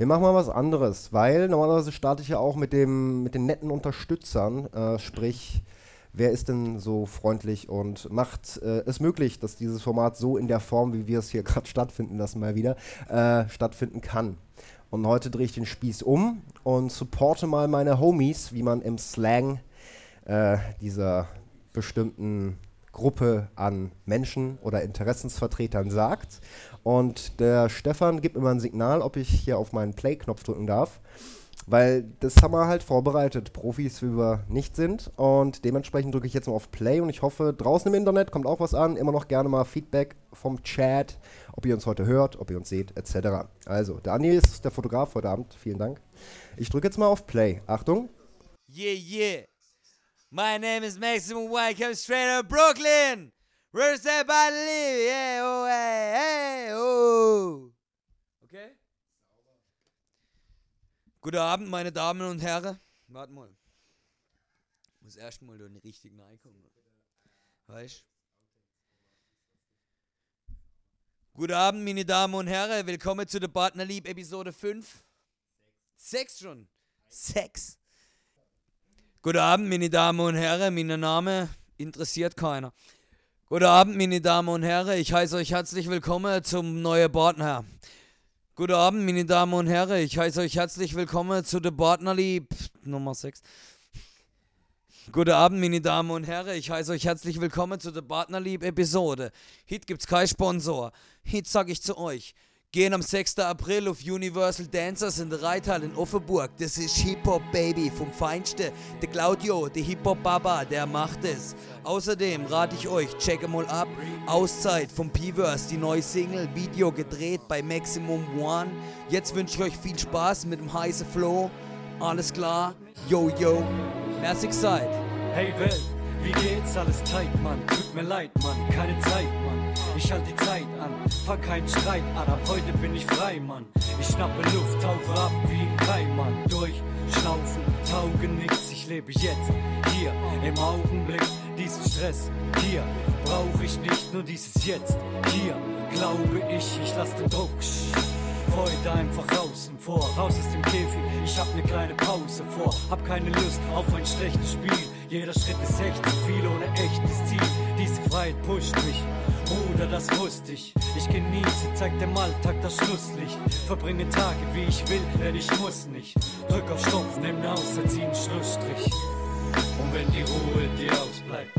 Wir machen mal was anderes, weil normalerweise starte ich ja auch mit, dem, mit den netten Unterstützern, äh, sprich, wer ist denn so freundlich und macht äh, es möglich, dass dieses Format so in der Form, wie wir es hier gerade stattfinden lassen, mal wieder, äh, stattfinden kann. Und heute drehe ich den Spieß um und supporte mal meine Homies, wie man im Slang äh, dieser bestimmten Gruppe an Menschen oder Interessensvertretern sagt. Und der Stefan gibt mir mal ein Signal, ob ich hier auf meinen Play-Knopf drücken darf. Weil das haben wir halt vorbereitet, Profis wie wir nicht sind. Und dementsprechend drücke ich jetzt mal auf Play und ich hoffe, draußen im Internet kommt auch was an. Immer noch gerne mal Feedback vom Chat, ob ihr uns heute hört, ob ihr uns seht, etc. Also, der Andi ist der Fotograf heute Abend. Vielen Dank. Ich drücke jetzt mal auf Play. Achtung. Yeah, yeah. My name is Maximum White, come straight out of Brooklyn. Where's that body live? Yeah, oh, hey, hey, oh. Okay? Guten Abend, meine Damen und Herren. Warte mal. Ich muss erst mal den richtigen reinkommen. Weißt Guten Abend, meine Damen und Herren. Willkommen zu der Partnerlieb Episode 5. Sechs schon. Sechs. Guten Abend, meine Damen und Herren. Mein Name interessiert keiner. Guten Abend, meine Damen und Herren. Ich heiße euch herzlich willkommen zum neuen Partner. Guten Abend, meine Damen und Herren. Ich heiße euch herzlich willkommen zu der Partnerlieb Nummer 6. Guten Abend, meine Damen und Herren. Ich heiße euch herzlich willkommen zu der Partnerlieb-Episode. Heute gibt's keinen Sponsor. Heute sag ich zu euch. Gehen am 6. April auf Universal Dancers in der Reithal in Offenburg. Das ist Hip-Hop Baby vom Feinste. Der Claudio, der Hip-Hop Baba, der macht es. Außerdem rate ich euch, check mal ab. Auszeit vom P-Verse, die neue Single, Video gedreht bei Maximum One. Jetzt wünsche ich euch viel Spaß mit dem heißen Flow. Alles klar? Yo, yo. Merci gesagt. Hey Welt, wie geht's? Alles tight, Mann. Tut mir leid, Mann. Keine Zeit, Mann. Ich halte die Zeit an, fang keinen Streit an. Ab heute bin ich frei, Mann. Ich schnappe Luft, tauche ab wie ein Keimann. Durchschnaufen, tauge nichts. Ich lebe jetzt, hier, im Augenblick. Diesen Stress, hier, brauche ich nicht nur dieses Jetzt. Hier, glaube ich, ich lass den Druck. Heute einfach außen vor, raus aus dem Käfig. Ich hab ne kleine Pause vor, hab keine Lust auf ein schlechtes Spiel. Jeder Schritt ist echt zu viel ohne echtes Ziel. Diese Freiheit pusht mich. Bruder, das wusste ich. Ich genieße, zeig dem Alltag das Schlusslicht. Verbringe Tage wie ich will, denn ich muss nicht. Drück auf Stopp, nimm ne Auszeit, zieh einen Schlussstrich. Und wenn die Ruhe dir ausbleibt,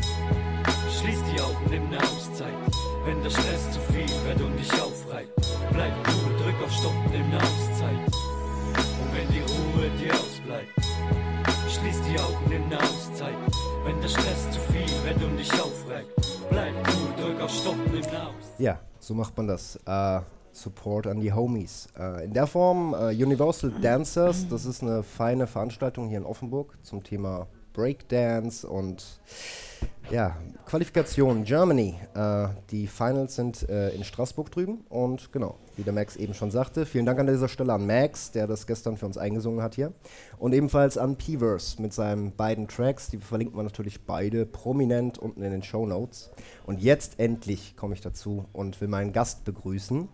schließ die Augen, nimm ne Auszeit. Wenn der Stress zu viel wird und dich aufreibt, so macht man das. Äh, Support an die Homies. Äh, in der Form äh, Universal Dancers, das ist eine feine Veranstaltung hier in Offenburg zum Thema Breakdance und ja, Qualifikation Germany. Äh, die Finals sind äh, in Straßburg drüben und genau, wie der Max eben schon sagte, vielen Dank an dieser Stelle an Max, der das gestern für uns eingesungen hat hier. Und ebenfalls an P-Verse mit seinen beiden Tracks, die verlinken wir natürlich beide prominent unten in den Show Notes. Und jetzt endlich komme ich dazu und will meinen Gast begrüßen.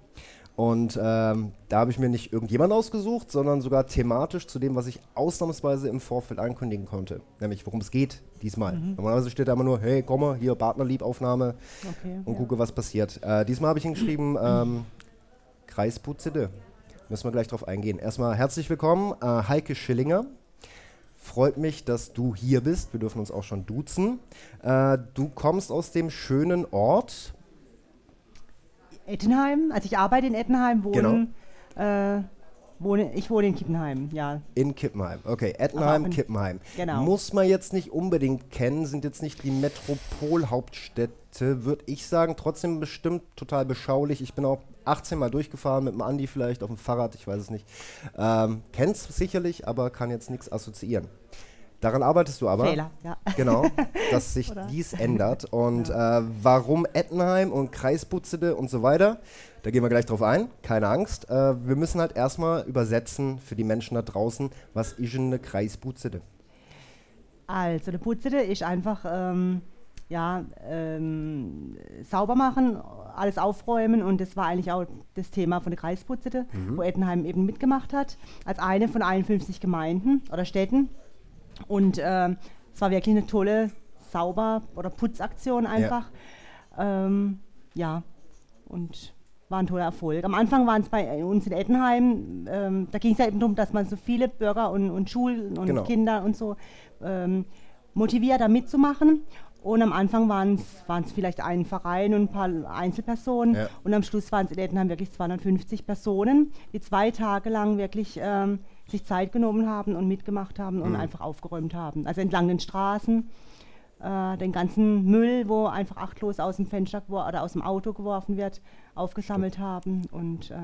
Und ähm, da habe ich mir nicht irgendjemand ausgesucht, sondern sogar thematisch zu dem, was ich ausnahmsweise im Vorfeld ankündigen konnte. Nämlich, worum es geht diesmal. Normalerweise steht da immer nur, hey, komme, hier Partnerliebaufnahme Okay, und ja. gucke, was passiert. Äh, diesmal habe ich hingeschrieben, ähm, Kreis Putzede. Müssen wir gleich drauf eingehen. Erstmal herzlich willkommen, äh, Heike Schillinger. Freut mich, dass du hier bist. Wir dürfen uns auch schon duzen. Äh, du kommst aus dem schönen Ort. Ettenheim, also ich arbeite in Ettenheim, wohne, äh, wohne ich wohne in Kippenheim, ja. In Kippenheim. Okay, Ettenheim, Kippenheim. genau. Muss man jetzt nicht unbedingt kennen, sind jetzt nicht die Metropolhauptstädte, würde ich sagen. Trotzdem bestimmt total beschaulich. Ich bin auch 18 Mal durchgefahren mit dem Andi vielleicht auf dem Fahrrad, ich weiß es nicht. Ähm, kenn's sicherlich, aber kann jetzt nichts assoziieren. Daran arbeitest du aber. Fehler, ja. Genau, dass sich dies ändert. Und äh, warum Ettenheim und Kreisbutzede und so weiter, da gehen wir gleich drauf ein, keine Angst. Äh, wir müssen halt erstmal übersetzen für die Menschen da draußen, was ist denn eine Kreisbutzede? Also, der Putzede ist einfach ähm, ja, ähm, sauber machen, alles aufräumen und das war eigentlich auch das Thema von der Kreisputzete, wo Ettenheim eben mitgemacht hat, als eine von 51 Gemeinden oder Städten. Und ähm, es war wirklich eine tolle Sauber- oder Putzaktion einfach. Ähm, ja, und war ein toller Erfolg. Am Anfang waren es bei uns in Ettenheim, ähm, da ging es ja eben darum, dass man so viele Bürger und, und Schulen und Genau. Kinder und so ähm, motiviert, da mitzumachen. Und am Anfang waren es vielleicht ein Verein und ein paar Einzelpersonen. Ja. Und am Schluss waren es in Ettenheim wirklich 250 Personen, die zwei Tage lang wirklich ähm, sich Zeit genommen haben und mitgemacht haben Mhm. und einfach aufgeräumt haben. Also entlang den Straßen, äh, den ganzen Müll, wo einfach achtlos aus dem Fenster oder aus dem Auto geworfen wird, aufgesammelt haben. Und äh,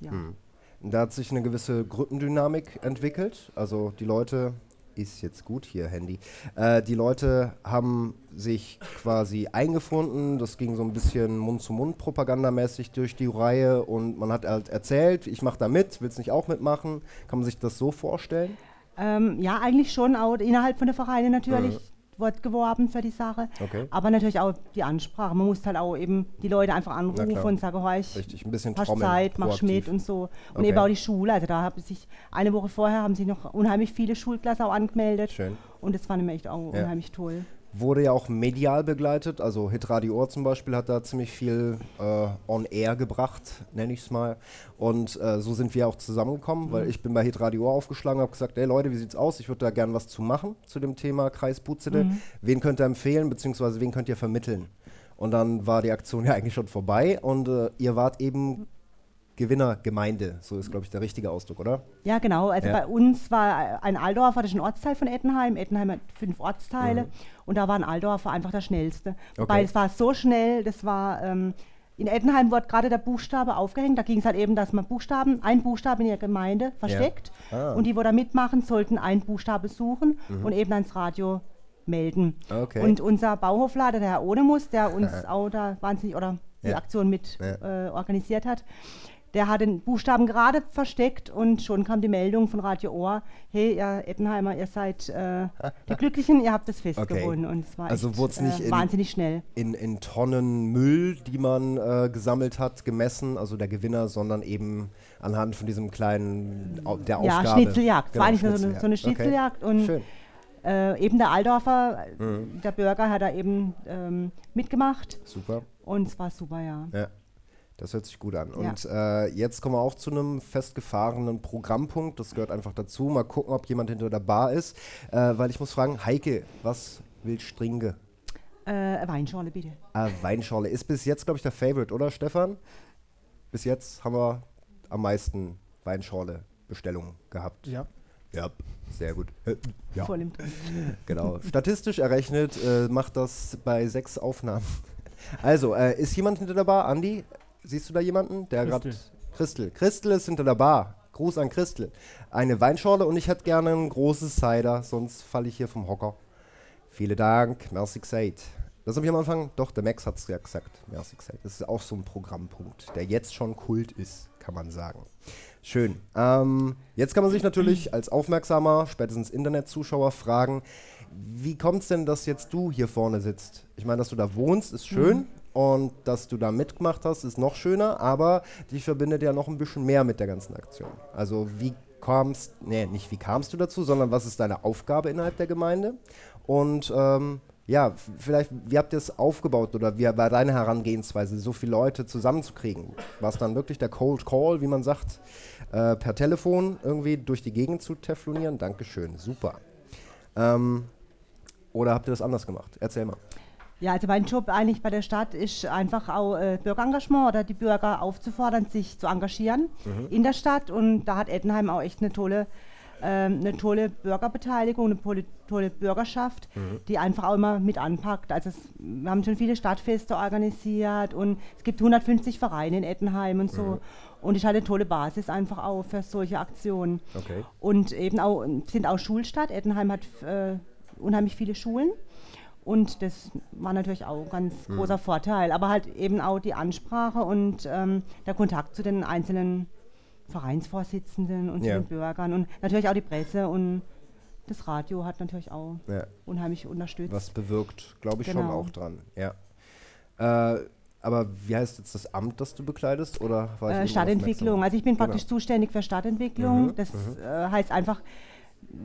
ja. Mhm. Da hat sich eine gewisse Gruppendynamik entwickelt. Also die Leute, ist jetzt gut hier, Handy. Äh, die Leute haben sich quasi eingefunden. Das ging so ein bisschen Mund-zu-Mund-propagandamäßig durch die Reihe und man hat halt erzählt, ich mache da mit, willst nicht auch mitmachen? Kann man sich das so vorstellen? Ähm, ja, eigentlich schon auch innerhalb von der Vereine natürlich wird geworben für die Sache. Okay. Aber natürlich auch die Ansprache. Man muss halt auch eben die Leute einfach anrufen und sagen, hör, ich Richtig, ein bisschen hast trommeln. Zeit, proaktiv. mit und so. Und Okay. eben auch die Schule. Also da haben sich eine Woche vorher haben sich noch unheimlich viele Schulklassen auch angemeldet. Schön. Und das fand ich echt auch Ja. unheimlich toll. Wurde ja auch medial begleitet, also Hitradio Ohr zum Beispiel hat da ziemlich viel äh, on air gebracht, nenne ich es mal. Und äh, so sind wir auch zusammengekommen, weil ich bin bei Hitradio Ohr aufgeschlagen, habe gesagt, hey Leute, wie sieht's aus? Ich würde da gern was zu machen zu dem Thema Kreis Butzede. Wen könnt ihr empfehlen, beziehungsweise wen könnt ihr vermitteln? Und dann war die Aktion ja eigentlich schon vorbei und äh, ihr wart eben Gewinnergemeinde, so ist glaube ich der richtige Ausdruck, oder? Ja, genau. Also Ja. bei uns war ein Aldorfer, das ist ein Ortsteil von Ettenheim. Ettenheim hat fünf Ortsteile und da war ein Aldorfer einfach der schnellste. Wobei Mhm. Okay. es war so schnell, das war. Ähm, in Ettenheim wird gerade der Buchstabe aufgehängt. Da ging es halt eben, dass man Buchstaben, ein Buchstabe in der Gemeinde versteckt. Ah. Mhm. Und die, wo da mitmachen, sollten einen Buchstabe suchen und eben ans Radio melden. Okay. Und unser Bauhoflader, der Herr Ohnemus, der uns auch da wahnsinnig oder die Ja. Aktion mit Ja. äh, organisiert hat, der hat den Buchstaben gerade versteckt und schon kam die Meldung von Radio Ohr, hey, ihr Ettenheimer, ihr seid äh, die Glücklichen, ihr habt das Fest Okay. gewonnen. Und es war Also echt, wurd's nicht äh, in- wahnsinnig schnell. in, in Tonnen Müll, die man äh, gesammelt hat, gemessen, also der Gewinner, sondern eben anhand von diesem kleinen, der Ja, Aufgabe. Schnitzeljagd. Es Genau, war eigentlich nur so eine, so eine Okay. Schnitzeljagd und Schön. äh, eben der Aldorfer, äh, Mhm. der Bürger, hat da eben ähm, mitgemacht Super. und es war super, ja. Ja. Das hört sich gut an. Ja. Und äh, jetzt kommen wir auch zu einem festgefahrenen Programmpunkt. Das gehört einfach dazu. Mal gucken, ob jemand hinter der Bar ist. Äh, weil ich muss fragen, Heike, was willst du trinken? Äh, eine Weinschorle bitte. Ah, Weinschorle ist bis jetzt, glaube ich, der Favorite, oder Stefan? Bis jetzt haben wir am meisten Weinschorle-Bestellungen gehabt. Ja. Ja, sehr gut. Äh, Ja. Voll im. Genau. Statistisch errechnet äh, macht das bei sechs Aufnahmen. Also, äh, ist jemand hinter der Bar? Andi, siehst du da jemanden? Der gerade. Christel. Christel. Ist hinter der Bar. Gruß an Christel. Eine Weinschorle und ich hätte gerne ein großes Cider, sonst falle ich hier vom Hocker. Vielen Dank, merci gesagt. Das habe ich am Anfang, doch, der Max hat es ja gesagt, merci gesagt. Das ist auch so ein Programmpunkt, der jetzt schon Kult ist, kann man sagen. Schön. Ähm, jetzt kann man sich natürlich als aufmerksamer, spätestens Internetzuschauer fragen, wie kommt es denn, dass jetzt du hier vorne sitzt? Ich meine, dass du da wohnst, ist schön. Und dass du da mitgemacht hast, ist noch schöner, aber dich verbindet ja noch ein bisschen mehr mit der ganzen Aktion. Also wie kamst, nee, nicht wie kamst du dazu, sondern was ist deine Aufgabe innerhalb der Gemeinde? Und ähm, ja, vielleicht, wie habt ihr es aufgebaut oder wie war deine Herangehensweise, so viele Leute zusammenzukriegen? War es dann wirklich der Cold Call, wie man sagt, äh, per Telefon irgendwie durch die Gegend zu teflonieren? Dankeschön, super. Ähm, oder habt ihr das anders gemacht? Erzähl mal. Ja, also mein Job eigentlich bei der Stadt ist einfach auch äh, Bürgerengagement oder die Bürger aufzufordern, sich zu engagieren in der Stadt. Und da hat Ettenheim auch echt eine tolle, ähm, eine tolle Bürgerbeteiligung, eine tolle Bürgerschaft, die einfach auch immer mit anpackt. Also es, wir haben schon viele Stadtfeste organisiert und es gibt 150 Vereine in Ettenheim und so. Und ich hatte eine tolle Basis einfach auch für solche Aktionen. Okay. Und eben auch, sind auch Schulstadt. Ettenheim hat äh, unheimlich viele Schulen. Und das war natürlich auch ein ganz Mhm. großer Vorteil. Aber halt eben auch die Ansprache und ähm, der Kontakt zu den einzelnen Vereinsvorsitzenden und Ja. zu den Bürgern und natürlich auch die Presse und das Radio hat natürlich auch Ja. unheimlich unterstützt. Was bewirkt, glaube ich, schon Genau. auch dran. Ja. Äh, aber wie heißt jetzt das Amt, das du bekleidest? Oder war Äh, Stadtentwicklung. Also ich bin Genau. praktisch zuständig für Stadtentwicklung. Mhm, Das äh, heißt einfach,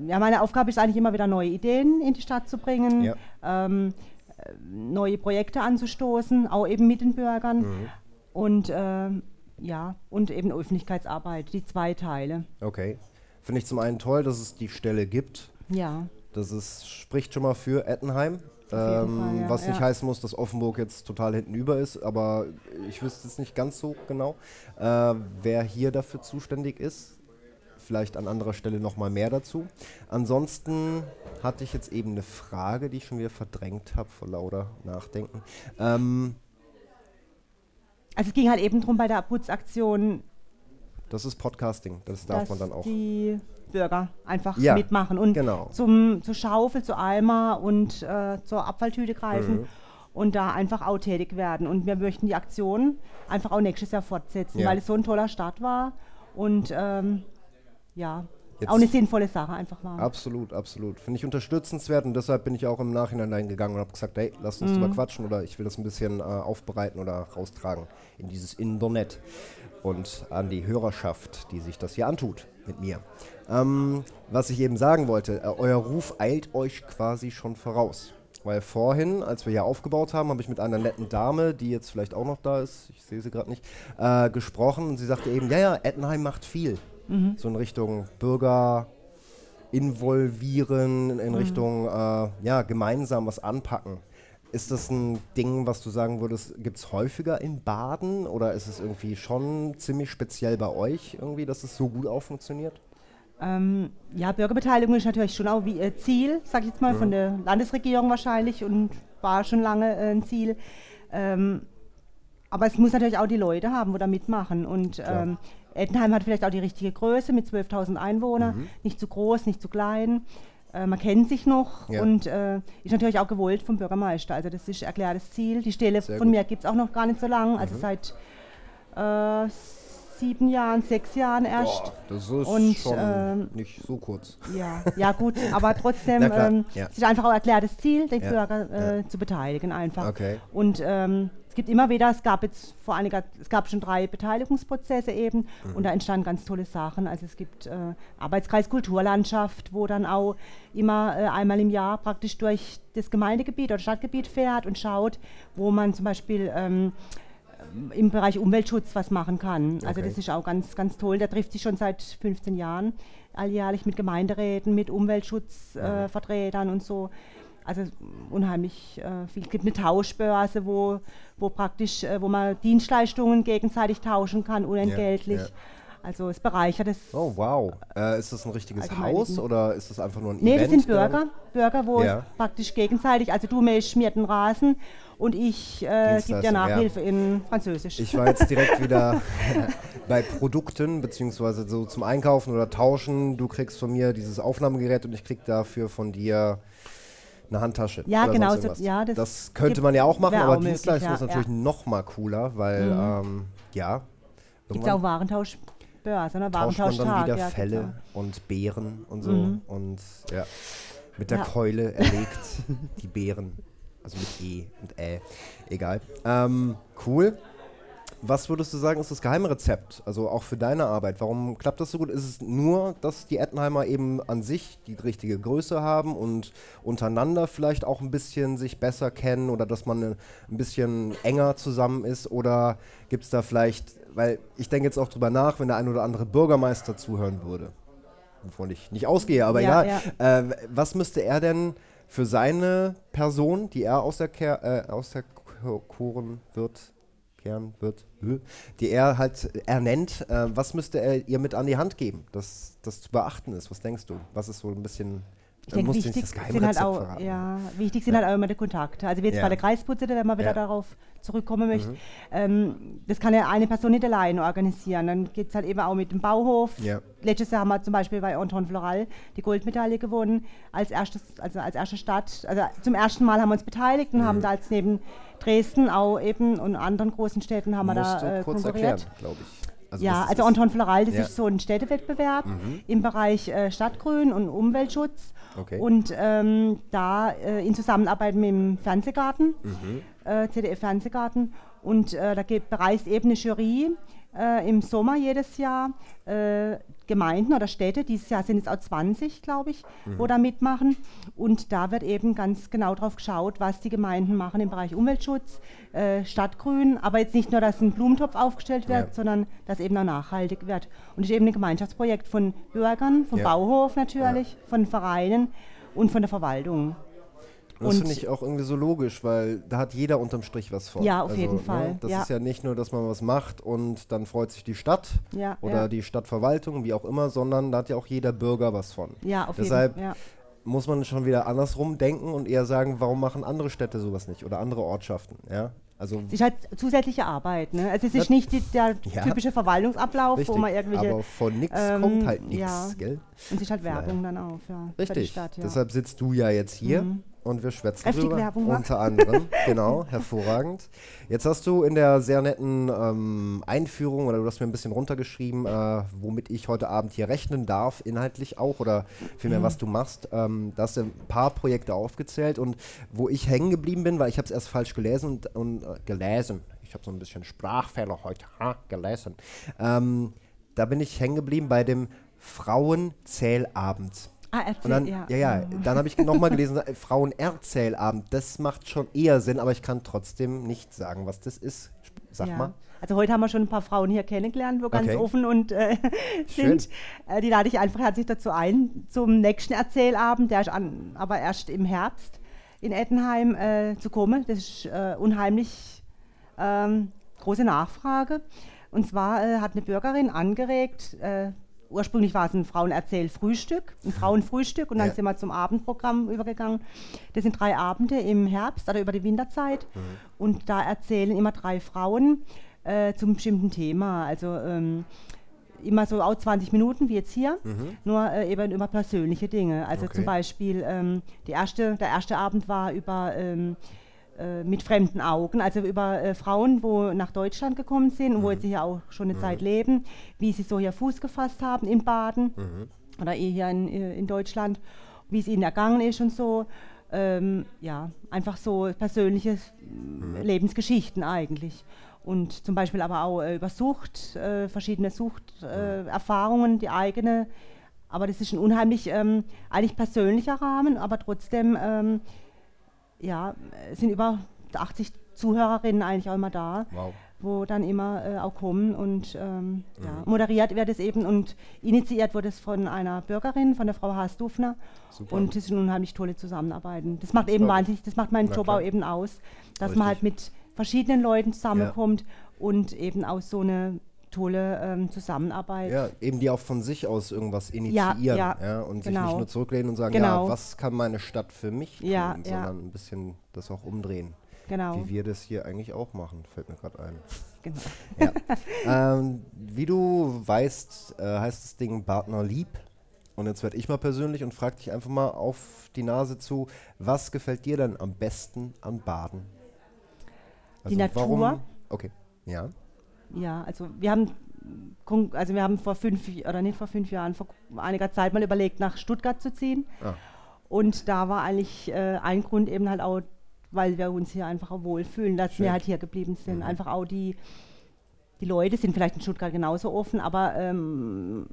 ja, meine Aufgabe ist eigentlich immer wieder neue Ideen in die Stadt zu bringen, Ja. ähm, äh, neue Projekte anzustoßen, auch eben mit den Bürgern Mhm. und ähm, ja und eben Öffentlichkeitsarbeit, die zwei Teile. Okay. Finde ich zum einen toll, dass es die Stelle gibt. Ja, Das ist, spricht schon mal für Ettenheim. Ähm, Fall, ja, was nicht ja. heißen muss, dass Offenburg jetzt total hintenüber ist, aber ich wüsste es nicht ganz so genau, äh, wer hier dafür zuständig ist. Vielleicht an anderer Stelle nochmal mehr dazu. Ansonsten hatte ich jetzt eben eine Frage, die ich schon wieder verdrängt habe vor lauter Nachdenken. Ähm, also es ging halt eben darum bei der Putzaktion, das ist Podcasting, das darf man dann auch. die Bürger einfach Ja, mitmachen und genau. zum, zur Schaufel, zu Eimer und äh, zur Abfalltüte greifen Mhm. und da einfach auch tätig werden. Und wir möchten die Aktion einfach auch nächstes Jahr fortsetzen, Ja. weil es so ein toller Start war und ähm, ja, Jetzt- auch eine sinnvolle Sache einfach war. Absolut, absolut. Finde ich unterstützenswert und deshalb bin ich auch im Nachhinein dahin gegangen und habe gesagt, hey, lass uns Mhm. drüber quatschen oder ich will das ein bisschen äh, aufbereiten oder raustragen in dieses Internet und an die Hörerschaft, die sich das hier antut mit mir. Ähm, was ich eben sagen wollte, äh, euer Ruf eilt euch quasi schon voraus. Weil vorhin, als wir hier aufgebaut haben, habe ich mit einer netten Dame, die jetzt vielleicht auch noch da ist, ich sehe sie gerade nicht, äh, gesprochen und sie sagte eben, ja, ja, Ettenheim macht viel. So in Richtung Bürger, involvieren, in Richtung äh, ja, gemeinsam was anpacken. Ist das ein Ding, was du sagen würdest, gibt es häufiger in Baden oder ist es irgendwie schon ziemlich speziell bei euch irgendwie, dass es so gut auch funktioniert? Ähm, ja, Bürgerbeteiligung ist natürlich schon auch wie, äh, Ziel, sag ich jetzt mal, von der Landesregierung wahrscheinlich und war schon lange äh, ein Ziel. Ähm, aber es muss natürlich auch die Leute haben, wo da mitmachen. Und ähm, Ettenheim hat vielleicht auch die richtige Größe mit 12.000 Einwohnern, Mhm. nicht zu groß, nicht zu klein. Äh, man kennt sich noch Ja. und äh, ist natürlich auch gewollt vom Bürgermeister. Also das ist erklärtes Ziel. Die Stelle Sehr von gut. Mhm. mir gibt es auch noch gar nicht so lange, also seit äh, sieben Jahren, sechs Jahren erst. Boah, das ist Und, schon ähm, nicht so kurz. Ja, ja gut, aber trotzdem ähm, ja. es ist einfach auch erklärtes Ziel, den Ja, Bürger äh, zu beteiligen einfach. Okay. Und ähm, gibt immer wieder, es gab jetzt vor einiger, es gab schon drei Beteiligungsprozesse eben Mhm. und da entstanden ganz tolle Sachen. Also es gibt äh, Arbeitskreis Kulturlandschaft, wo dann auch immer äh, einmal im Jahr praktisch durch das Gemeindegebiet oder Stadtgebiet fährt und schaut, wo man zum Beispiel ähm, im Bereich Umweltschutz was machen kann. Also Okay. das ist auch ganz, ganz toll. Der trifft sich schon seit 15 Jahren alljährlich mit Gemeinderäten, mit Umweltschutzvertretern äh, Vertretern und so. Also unheimlich äh, viel. Es gibt eine Tauschbörse, wo, wo praktisch, äh, wo man Dienstleistungen gegenseitig tauschen kann, unentgeltlich. ja. Also es bereichert das. Oh, wow. Äh, ist das ein richtiges Haus oder ist das einfach nur ein Nee, Event? das sind dann? Bürger, Bürger, wo Ja. es praktisch gegenseitig, also du mähst mir den Rasen und ich äh, gebe dir Dienstleistung, ja. Nachhilfe in Französisch. Ich war jetzt direkt wieder bei Produkten, beziehungsweise so zum Einkaufen oder Tauschen. Du kriegst von mir dieses Aufnahmegerät und ich krieg dafür von dir eine Handtasche. Ja, genau so- ja, das, das könnte man ja auch machen, aber auch möglich, Dienstleistung ja, ist natürlich ja. noch mal cooler, weil, ähm, ja, Gibt es auch Warentauschbörse, ne? tauscht man dann wieder ja, Felle und Beeren und so Mhm. und ja, mit der Ja. Keule erlegt die Beeren, also mit E und Ä, egal. Ähm, cool. Was würdest du sagen, ist das Geheimrezept? Also auch für deine Arbeit. Warum klappt das so gut? Ist es nur, dass die Ettenheimer eben an sich die richtige Größe haben und untereinander vielleicht auch ein bisschen sich besser kennen oder dass man äh, ein bisschen enger zusammen ist? Oder gibt es da vielleicht, weil ich denke jetzt auch drüber nach, wenn der ein oder andere Bürgermeister zuhören würde, wovon ich nicht ausgehe, aber Ja, egal. Äh, was müsste er denn für seine Person, die er aus der, äh, wird, Kern wird, äh, die er halt ernennt, äh, was müsste er ihr mit an die Hand geben, dass das zu beachten ist? Was denkst du? Was ist so ein bisschen, Ich denke, musst du wichtig sind halt Geheimrezept auch, verraten? ja, wichtig sind halt auch immer die Kontakte. Also wie jetzt Ja. bei der Kreisputze, wenn man wieder Ja. Mhm. darauf zurückkommen möchte, ähm, das kann ja eine Person nicht alleine organisieren. Dann geht es halt eben auch mit dem Bauhof. Ja. Letztes Jahr haben wir zum Beispiel bei Anton Floral die Goldmedaille gewonnen als erstes, also als erste Stadt. Also zum ersten Mal haben wir uns beteiligt und Mhm. haben da als neben Dresden auch eben und anderen großen Städten haben wir da äh, kurz konkurriert. glaube ich. Also ja, also? Anton Floral, das Ja. ist so ein Städtewettbewerb Mhm. im Bereich äh, Stadtgrün und Umweltschutz. Okay. Und ähm, da äh, in Zusammenarbeit mit dem Fernsehgarten, Mhm. äh, ZDF Fernsehgarten. Und äh, da gibt, bereist eben eine Jury äh, im Sommer jedes Jahr äh, Gemeinden oder Städte. Dieses Jahr sind es auch 20, glaube ich, Mhm. wo da mitmachen. Und da wird eben ganz genau drauf geschaut, was die Gemeinden machen im Bereich Umweltschutz, äh, Stadtgrün. Aber jetzt nicht nur, dass ein Blumentopf aufgestellt wird, Ja. sondern dass eben auch nachhaltig wird. Und es ist eben ein Gemeinschaftsprojekt von Bürgern, vom Ja. Bauhof natürlich, von Vereinen und von der Verwaltung. Und das finde ich auch irgendwie so logisch, weil da hat jeder unterm Strich was von. Ja, auf jeden Fall, Ne, das ja. ist ja nicht nur, dass man was macht und dann freut sich die Stadt Ja, oder ja. die Stadtverwaltung, wie auch immer, sondern da hat ja auch jeder Bürger was von. Ja, auf Deshalb jeden Fall. Muss man schon wieder andersrum denken und eher sagen, warum machen andere Städte sowas nicht oder andere Ortschaften, ja? Also Es ist halt zusätzliche Arbeit. Ne? Also es ist nicht die, der Ja. typische Verwaltungsablauf, richtig, wo man irgendwelche. aber von nichts ähm, kommt halt nichts, ja. gell? und es ist halt Werbung dann auch ja, Richtig. Stadt. Ja. Deshalb sitzt du ja jetzt hier und wir schwätzen Kräftig drüber. Werbung. Unter anderem, genau, hervorragend. Jetzt hast du in der sehr netten ähm, Einführung oder du hast mir ein bisschen runtergeschrieben, äh, womit ich heute Abend hier rechnen darf, inhaltlich auch oder Mhm. vielmehr was du machst. Ähm, da hast du ein paar Projekte aufgezählt und wo ich hängen geblieben bin, weil ich habe es erst falsch gelesen und, und äh, gelesen. Ich habe so ein bisschen Sprachfehler heute, ha, gelesen. Ähm, da bin ich hängen geblieben bei dem Frauenzählabend. Ah, erzähl, Und dann, ja. ja, ja, dann habe ich nochmal gelesen, äh, Frauenerzählabend, das macht schon eher Sinn, aber ich kann trotzdem nicht sagen, was das ist. Sag ja. mal. Also heute haben wir schon ein paar Frauen hier kennengelernt, wo ganz Okay. offen und äh, sind. Äh, die lade ich einfach herzlich dazu ein zum nächsten Erzählabend, der ist an, aber erst im Herbst in Ettenheim äh, zu kommen. Das ist äh, unheimlich ähm, große Nachfrage. Und zwar äh, hat eine Bürgerin angeregt, ursprünglich war es ein Frauenerzähl-Frühstück, ein Frauenfrühstück und dann Ja. sind wir zum Abendprogramm übergegangen. Das sind drei Abende im Herbst oder über die Winterzeit und da erzählen immer drei Frauen äh, zum bestimmten Thema. Also ähm, immer so auch 20 Minuten wie jetzt hier, nur äh, eben über persönliche Dinge. Also Okay. zum Beispiel ähm, erste, der erste Abend war über ähm, äh, mit fremden Augen, also über äh, Frauen, wo nach Deutschland gekommen sind und wo jetzt hier auch schon eine Zeit leben, wie sie so hier Fuß gefasst haben in Baden oder eh hier in, äh, in Deutschland, wie es ihnen ergangen ist und so. Ähm, ja, einfach so persönliche äh, Lebensgeschichten eigentlich. Und zum Beispiel aber auch äh, über Sucht, äh, verschiedene Suchterfahrungen, äh, Erfahrungen, die eigene. Aber das ist ein unheimlich ähm, eigentlich persönlicher Rahmen, aber trotzdem ähm, ja, es sind über 80 Zuhörerinnen eigentlich auch immer da, Wow. wo dann immer äh, auch kommen und ähm, ja, moderiert wird es eben und initiiert wurde es von einer Bürgerin, von der Frau Haas-Dufner Super. und das ist eine unheimlich tolle Zusammenarbeit. Das macht eben wahnsinnig, das macht meinen Na Job klar. auch eben aus, dass Richtig. man halt mit verschiedenen Leuten zusammenkommt und eben auch so eine tolle ähm, Zusammenarbeit. Ja, eben die auch von sich aus irgendwas initiieren ja, ja, und sich genau. nicht nur zurücklehnen und sagen, Genau. ja, was kann meine Stadt für mich tun, Ja, ja. sondern ein bisschen das auch umdrehen. Genau. Wie wir das hier eigentlich auch machen, fällt mir gerade ein. genau. Ja. ähm, wie du weißt, äh, heißt das Ding Partner lieb. Und jetzt werde ich mal persönlich und frage dich einfach mal auf die Nase zu, was gefällt dir denn am besten an Baden? Die Natur. Warum? Okay, ja. Ja, also wir haben also wir haben vor fünf oder nicht vor fünf Jahren, vor einiger Zeit mal überlegt, nach Stuttgart zu ziehen. Ah. Und da war eigentlich äh, ein Grund eben halt auch, weil wir uns hier einfach wohlfühlen, dass Schön. wir halt hier geblieben sind. Mhm. Einfach auch die, die Leute sind vielleicht in Stuttgart genauso offen, aber ähm,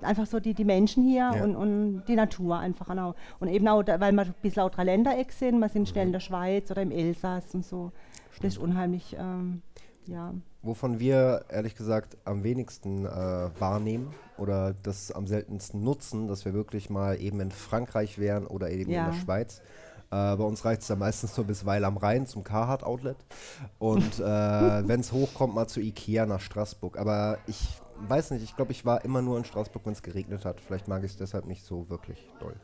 einfach so die, die Menschen hier Ja. und, und die Natur einfach auch. Und eben auch, weil wir ein bisschen auch Dreiländereck sind, wir sind schnell in der Schweiz oder im Elsass und so. Das ist unheimlich, ähm, ja. Wovon wir ehrlich gesagt am wenigsten äh, wahrnehmen oder das am seltensten nutzen, dass wir wirklich mal eben in Frankreich wären oder eben Ja. in der Schweiz. Äh, bei uns reicht es ja meistens nur bis Weil am Rhein zum Carhartt Outlet. Und äh, wenn es hochkommt, mal zu Ikea nach Straßburg. Aber ich weiß nicht, ich glaube, ich war immer nur in Straßburg, wenn es geregnet hat. Vielleicht mag ich es deshalb nicht so wirklich doll.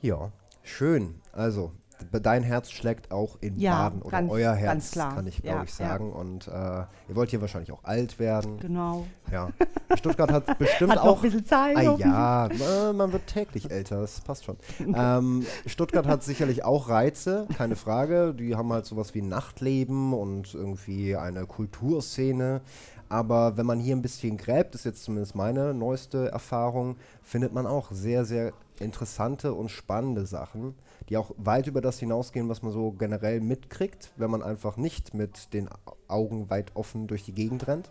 Ja, schön. Also, dein Herz schlägt auch in Ja, Baden oder ganz- euer ganz Herz, kann ich glaube Ja, ich ja. sagen. Und äh, ihr wollt hier wahrscheinlich auch alt werden. Genau. Ja. Stuttgart hat bestimmt Hat auch. ein bisschen Zeit. Ah, ja, äh, man wird täglich älter, das passt schon. Ähm, Stuttgart hat sicherlich auch Reize, keine Frage. Die haben halt sowas wie Nachtleben und irgendwie eine Kulturszene. Aber wenn man hier ein bisschen gräbt, ist jetzt zumindest meine neueste Erfahrung, findet man auch sehr, sehr interessante und spannende Sachen, die auch weit über das hinausgehen, was man so generell mitkriegt, wenn man einfach nicht mit den Augen weit offen durch die Gegend rennt.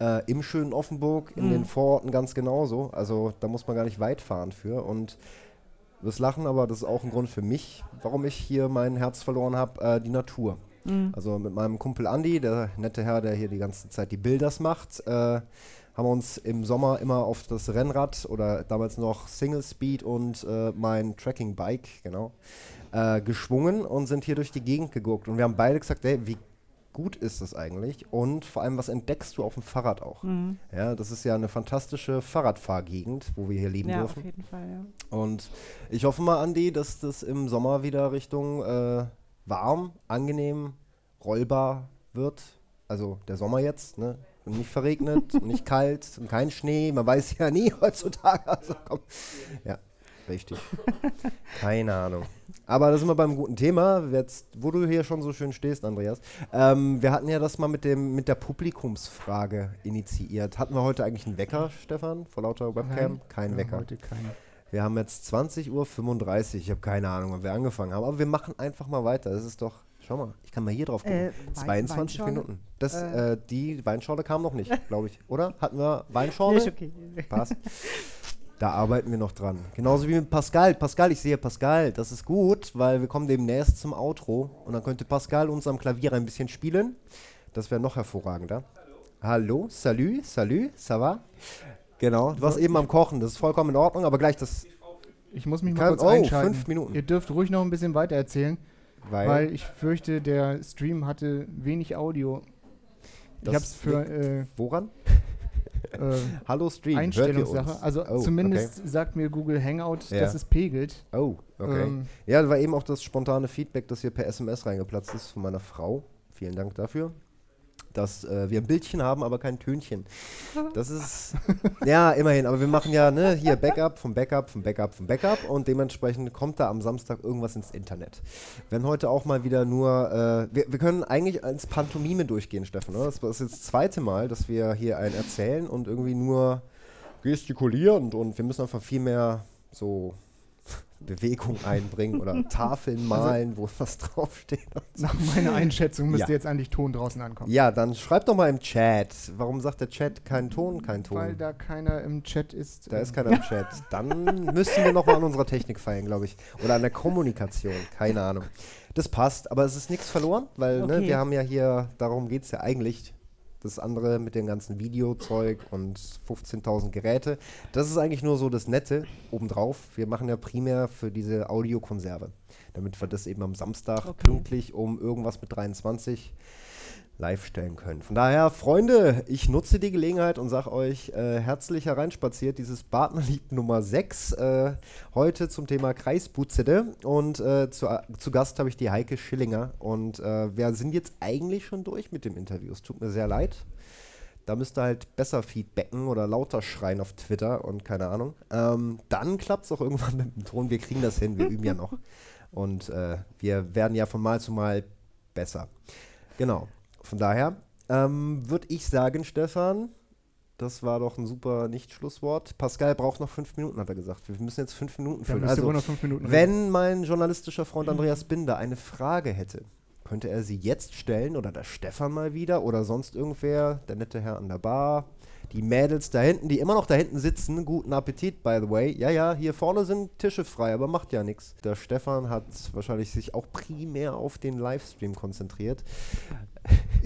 Äh, Im schönen Offenburg, in Mhm. den Vororten ganz genauso. Also da muss man gar nicht weit fahren für. Und wirst lachen, aber das ist auch ein Grund für mich, warum ich hier mein Herz verloren habe, äh, die Natur. Mhm. Also mit meinem Kumpel Andi, der nette Herr, der hier die ganze Zeit die Bilders macht, äh, haben wir uns im Sommer immer auf das Rennrad oder damals noch Single Speed und äh, mein Tracking Bike, genau, äh, geschwungen und sind hier durch die Gegend geguckt. Und wir haben beide gesagt, ey, wie gut ist das eigentlich? Und vor allem, was entdeckst du auf dem Fahrrad auch? Mhm. Ja, das ist ja eine fantastische Fahrradfahrgegend, wo wir hier leben Ja, dürfen. auf jeden Fall, ja. Und ich hoffe mal, Andi, dass das im Sommer wieder Richtung äh, warm, angenehm, rollbar wird. Also der Sommer jetzt, ne? Und nicht verregnet, und nicht kalt und kein Schnee. Man weiß ja nie heutzutage. Also komm. Ja, richtig. Keine Ahnung. Aber da sind wir beim guten Thema, jetzt, wo du hier schon so schön stehst, Andreas. Ähm, wir hatten ja das mal mit, dem, mit der Publikumsfrage initiiert. Hatten wir heute eigentlich einen Wecker, Stefan, vor lauter Webcam? Nein, Kein Wecker. Heute kein. Wir haben jetzt 20.35 Uhr. Ich habe keine Ahnung, wann wir angefangen haben. Aber wir machen einfach mal weiter. Das ist doch, schau mal, ich kann mal hier drauf gucken. Äh, Wein- 22 Weinschorle? Minuten. Das, Äh. äh, die Weinschorle kam noch nicht, glaube ich. Oder? Hatten wir Weinschorle? ist okay. Passt. Da arbeiten wir noch dran. Genauso wie mit Pascal. Pascal, ich sehe Pascal, das ist gut, weil wir kommen demnächst zum Outro und dann könnte Pascal uns am Klavier ein bisschen spielen. Das wäre noch hervorragender. Hallo, salut, salut, ça va? Genau, du warst eben am Kochen, das ist vollkommen in Ordnung, aber gleich das, Ich muss mich mal kurz oh, einschalten. fünf Minuten. Ihr dürft ruhig noch ein bisschen weiter erzählen, weil, weil ich fürchte, der Stream hatte wenig Audio. Ich Das habe es für äh, woran? äh, Hallo Stream, Einstellungssache. Also Oh, zumindest sagt mir Google Hangout, Ja. dass es pegelt. Okay. Oh, okay. Ähm, Ja, war eben auch das spontane Feedback, das hier per SMS reingeplatzt ist von meiner Frau. Vielen Dank dafür. Dass äh, wir ein Bildchen haben, aber kein Tönchen. Das ist, ja, immerhin. Aber wir machen ja ne, hier Backup vom Backup vom Backup vom Backup und dementsprechend kommt da am Samstag irgendwas ins Internet. Wenn heute auch mal wieder nur, äh, wir, wir können eigentlich als Pantomime durchgehen, Steffen. Oder? Das ist jetzt das zweite Mal, dass wir hier einen erzählen und irgendwie nur gestikulierend und wir müssen einfach viel mehr so Bewegung einbringen oder Tafeln malen, wo was draufsteht. nach meiner Einschätzung müsste Ja. jetzt eigentlich Ton draußen ankommen. Ja, dann schreibt doch mal im Chat. Warum sagt der Chat kein Ton, kein Ton? Weil da keiner im Chat ist. da ähm, ist keiner im Chat. Dann müssen wir noch mal an unserer Technik feilen, glaube ich. Oder an der Kommunikation. Keine Ahnung. Das passt, aber es ist nichts verloren, weil ne, Okay. wir haben ja hier, darum geht es ja eigentlich. Das andere mit dem ganzen Videozeug und 15.000 Geräte. Das ist eigentlich nur so das Nette obendrauf. Wir machen ja primär für diese Audiokonserve. Damit wir das eben am Samstag Okay. pünktlich um irgendwas mit 23 live stellen können. Von daher, Freunde, ich nutze die Gelegenheit und sage euch äh, herzlich hereinspaziert, dieses Partnerlieb Nummer 6, äh, heute zum Thema Kreisbutzede und äh, zu, zu Gast habe ich die Heike Schillinger und äh, wir sind jetzt eigentlich schon durch mit dem Interview. Es tut mir sehr leid. Da müsst ihr halt besser feedbacken oder lauter schreien auf Twitter und keine Ahnung. Ähm, dann klappt es auch irgendwann mit dem Ton. Wir kriegen das hin, wir üben ja noch. Und äh, wir werden ja von Mal zu Mal besser. Genau. Von daher ähm, würde ich sagen, Stefan, das war doch ein super Nicht-Schlusswort. Pascal braucht noch fünf Minuten, hat er gesagt. Wir müssen jetzt fünf Minuten füllen. Also, fünf Minuten wenn mein journalistischer Freund Andreas Binder eine Frage hätte, könnte er sie jetzt stellen oder der Stefan mal wieder oder sonst irgendwer, der nette Herr an der Bar, die Mädels da hinten, die immer noch da hinten sitzen. Guten Appetit, by the way. Ja, ja, hier vorne sind Tische frei, aber macht ja nichts. Der Stefan hat wahrscheinlich sich auch primär auf den Livestream konzentriert.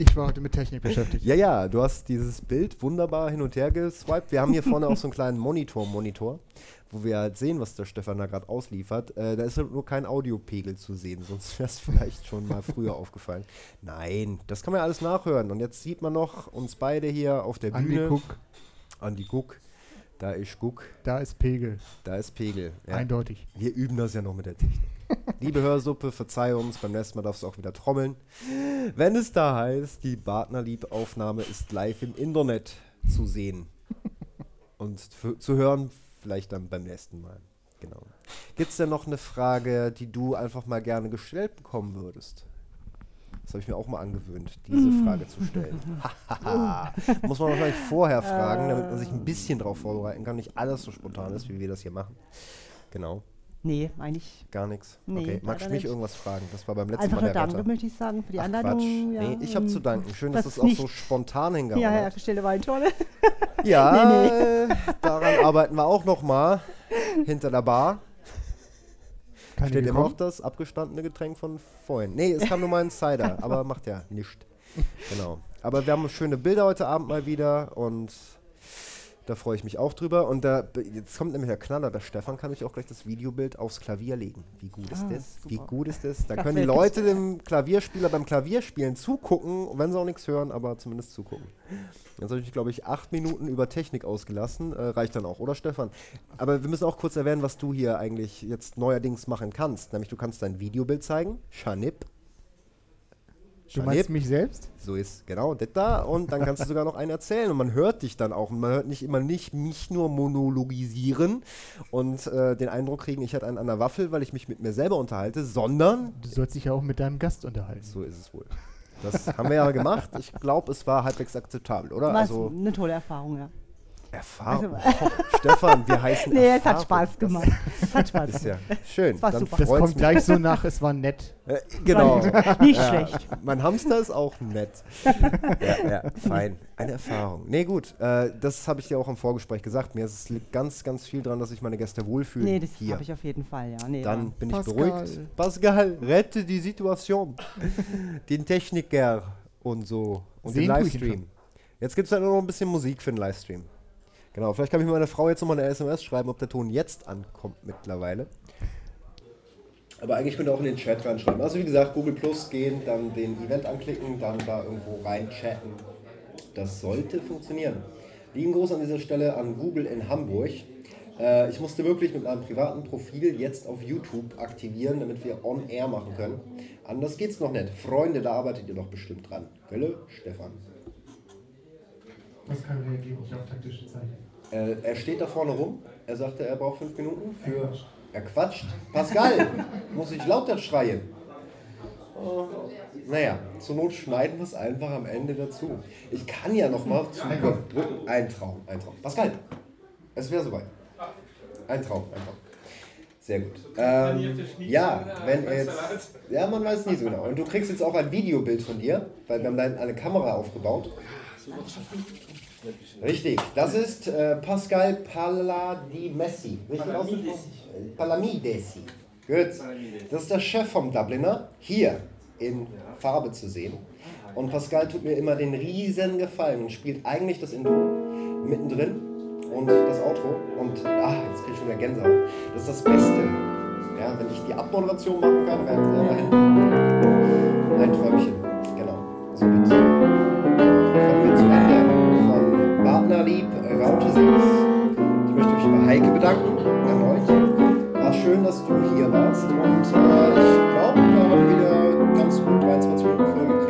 Ich war heute mit Technik beschäftigt. Ja, ja, du hast dieses Bild wunderbar hin und her geswiped. Wir haben hier vorne auch so einen kleinen Monitor-Monitor, wo wir halt sehen, was der Stefan da gerade ausliefert. Äh, da ist halt nur kein Audiopegel zu sehen, sonst wäre es vielleicht schon mal früher aufgefallen. Nein, das kann man ja alles nachhören. Und jetzt sieht man noch uns beide hier auf der Andi Bühne. Cook, Andi Guck. Da ist Guck, da ist Pegel. da ist Pegel. Ja. Eindeutig. Wir üben das ja noch mit der Technik. Liebe Hörsuppe, verzeih uns, beim nächsten Mal darfst du auch wieder trommeln. Wenn es da heißt, die Partnerlieb-Aufnahme ist live im Internet zu sehen. Und zu hören vielleicht dann beim nächsten Mal. Genau. Gibt es denn noch eine Frage, die du einfach mal gerne gestellt bekommen würdest? Das habe ich mir auch mal angewöhnt, diese Frage zu stellen. Muss man wahrscheinlich vorher fragen, damit man sich ein bisschen drauf vorbereiten kann. Nicht alles so spontan ist, wie wir das hier machen. Genau, Nee, eigentlich gar nichts. Nee, okay, magst du mich nicht. irgendwas fragen? Das war beim letzten einfach Mal nur der Danke, Retter. möchte ich sagen, für die Ach, Einladung. Quatsch. Ja, nee, ich habe zu danken. Schön, dass das auch so spontan hingehauen Ja, hat. hergestellte Weinschorle. Ja, Nee, äh, daran arbeiten wir auch noch mal hinter der Bar. Keine Steht immer noch das abgestandene Getränk von vorhin. Nee, es kam nur mal ein Cider, aber macht ja nichts. Genau. Aber wir haben schöne Bilder heute Abend mal wieder und da freue ich mich auch drüber. Und da, jetzt kommt nämlich der Knaller, der Stefan kann mich auch gleich das Videobild aufs Klavier legen. Wie gut ist Ah, das? super. Wie gut ist das? Da können die. Leute dem Klavierspieler beim Klavierspielen zugucken, wenn sie auch nichts hören, aber zumindest zugucken. Jetzt habe ich mich, glaube ich, acht Minuten über Technik ausgelassen. Äh, reicht dann auch, oder Stefan? Aber wir müssen auch kurz erwähnen, was du hier eigentlich jetzt neuerdings machen kannst. Nämlich du kannst dein Videobild zeigen. Schanip. Du meinst mich selbst? So ist genau das da. Und dann kannst du sogar noch einen erzählen. Und man hört dich dann auch. Und man hört nicht immer nicht mich nur monologisieren und äh, den Eindruck kriegen, ich hätte einen an der Waffel, weil ich mich mit mir selber unterhalte, sondern Du sollst dich ja auch mit deinem Gast unterhalten. so ist es wohl. Das haben wir ja gemacht. Ich glaube, es war halbwegs akzeptabel, oder? War Also eine tolle Erfahrung, ja. Erfahrung. Also- Oh, Stefan, wir heißen Nee, es hat Erfahrung. Spaß gemacht. Es hat Spaß Das ist gemacht. ja schön. war Dann super. Das kommt mich. gleich so nach, es war nett. Äh, genau. Nicht Ja, schlecht. Mein Hamster ist auch nett. ja, ja, fein. Eine Erfahrung. Nee, gut. Äh, das habe ich dir auch im Vorgespräch gesagt. Mir ist, es liegt ganz, ganz viel dran, dass sich meine Gäste wohlfühlen. Nee, das hier. habe ich auf jeden Fall, ja. Nee, Dann ja. bin ich Pascal. beruhigt. Pascal, rette die Situation. den Techniker und so. Und den Sehen ich ihn Livestream. Jetzt gibt es halt nur noch ein bisschen Musik für den Livestream. Genau, vielleicht kann ich meiner Frau jetzt nochmal eine SMS schreiben, ob der Ton jetzt ankommt mittlerweile. Aber eigentlich könnt ihr auch in den Chat reinschreiben. Also wie gesagt, Google Plus gehen, dann den Event anklicken, dann da irgendwo rein chatten. Das sollte funktionieren. Lieben Gruß an dieser Stelle an Google in Hamburg. Äh, ich musste wirklich mit meinem privaten Profil jetzt auf YouTube aktivieren, damit wir on air machen können. Anders geht's noch nicht. Freunde, da arbeitet ihr doch bestimmt dran. Gölle, Stefan. Pascal reagiert nicht auf taktische Zeichen. Äh, er steht da vorne rum. Er sagte, er braucht fünf Minuten für. Er quatscht. Pascal, muss ich lauter schreien. Oh, naja, zur Not schneiden wir es einfach am Ende dazu. Ich kann ja noch mal zum drücken. Ein Traum, ein Traum. Pascal, es wäre soweit. Ein Traum, ein Traum. Sehr gut. Ähm, ja, wenn er jetzt. Ja, man weiß nie so genau. Und du kriegst jetzt auch ein Videobild von dir, weil wir haben da eine Kamera aufgebaut. Richtig, das ist äh, Pascal Paladimessi. Richtig ausgesprochen? Äh, Palamidesi. Gut. Das ist der Chef vom Dubliner, hier in Farbe zu sehen. Und Pascal tut mir immer den riesen Gefallen und spielt eigentlich das Intro mittendrin und das Outro. Und ah, jetzt krieg ich schon wieder Gänsehaut. Das ist das Beste. Ja, wenn ich die Abmoderation machen kann, während er da hinten. Ein Träumchen. Genau. Somit kommen Ich möchte mich bei Heike bedanken, erneut. War schön, dass du hier warst und äh, ich glaube, wir haben wieder ganz gut 23 Minuten vollgekriegt